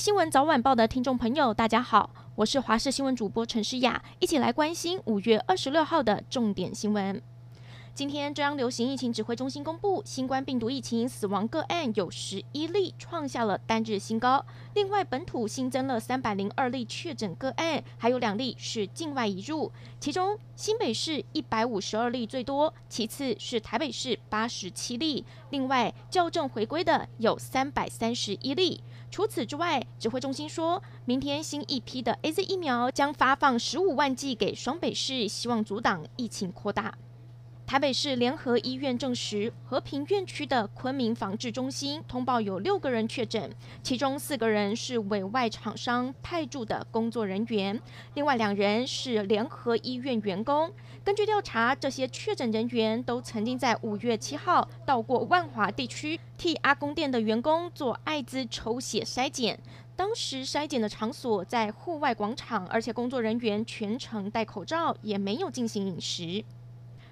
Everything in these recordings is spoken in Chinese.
新闻早晚报的听众朋友，大家好，我是华视新闻主播陈诗雅，一起来关心五月二十六号的重点新闻。今天，中央流行疫情指挥中心公布，新冠病毒疫情死亡个案有十一例，创下了单日新高。另外，本土新增了三百零二例确诊个案，还有两例是境外移入。其中，新北市一百五十二例最多，其次是台北市八十七例。另外，校正回归的有三百三十一例。除此之外，指挥中心说，明天新一批的 AZ 疫苗将发放十五万剂给双北市，希望阻挡疫情扩大。台北市联合医院证实，和平院区的昆明防治中心通报有六个人确诊，其中四个人是委外厂商派驻的工作人员，另外两人是联合医院员工。根据调查，这些确诊人员都曾经在五月七号到过万华地区替阿公店的员工做艾滋抽血筛检，当时筛检的场所在户外广场，而且工作人员全程戴口罩，也没有进行饮食。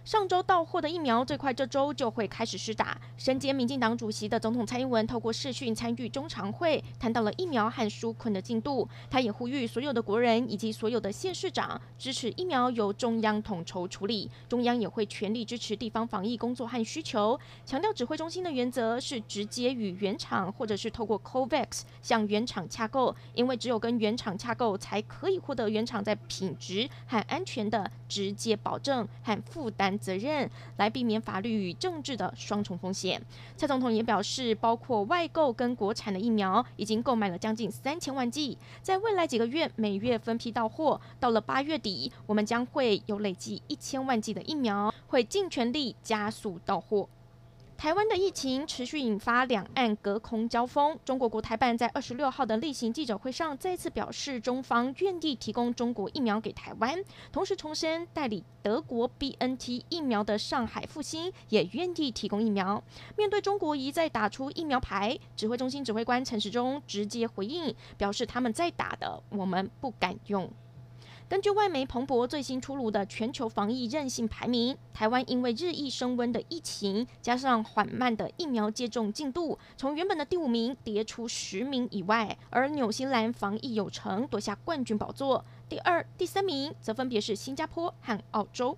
上周到货的疫苗，最快这周就会开始施打。身兼民进党主席的总统蔡英文透过视讯参与中常会，谈到了疫苗和纾困的进度。他也呼吁所有的国人以及所有的县市长支持疫苗由中央统筹处理，中央也会全力支持地方防疫工作和需求。强调指挥中心的原则是直接与原厂或者是透过 COVAX 向原厂洽购，因为只有跟原厂洽购，才可以获得原厂在品质和安全的直接保证和负担。责任来避免法律与政治的双重风险。蔡总统也表示，包括外购跟国产的疫苗，已经购买了将近三千万剂，在未来几个月每月分批到货。到了八月底，我们将会有累计一千万剂的疫苗，会尽全力加速到货。台湾的疫情持续引发两岸隔空交锋。中国国台办在二十六号的例行记者会上再次表示，中方愿意提供中国疫苗给台湾，同时重申代理德国 BNT 疫苗的上海复星也愿意提供疫苗。面对中国一再打出疫苗牌，指挥中心指挥官陈时中直接回应，表示他们在打的，我们不敢用。根据外媒彭博最新出炉的全球防疫韧性排名，台湾因为日益升温的疫情，加上缓慢的疫苗接种进度，从原本的第五名跌出十名以外。而纽西兰防疫有成，夺下冠军宝座。第二、第三名则分别是新加坡和澳洲。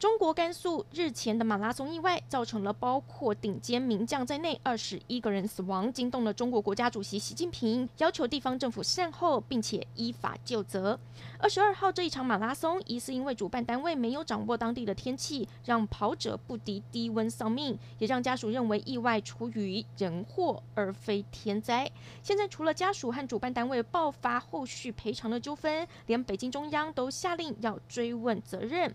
中国甘肃日前的马拉松意外，造成了包括顶尖名将在内二十一个人死亡，惊动了中国国家主席习近平，要求地方政府善后，并且依法究责。二十二号这一场马拉松，疑似因为主办单位没有掌握当地的天气，让跑者不敌低温丧命，也让家属认为意外出于人祸而非天灾。现在除了家属和主办单位爆发后续赔偿的纠纷，连北京中央都下令要追问责任。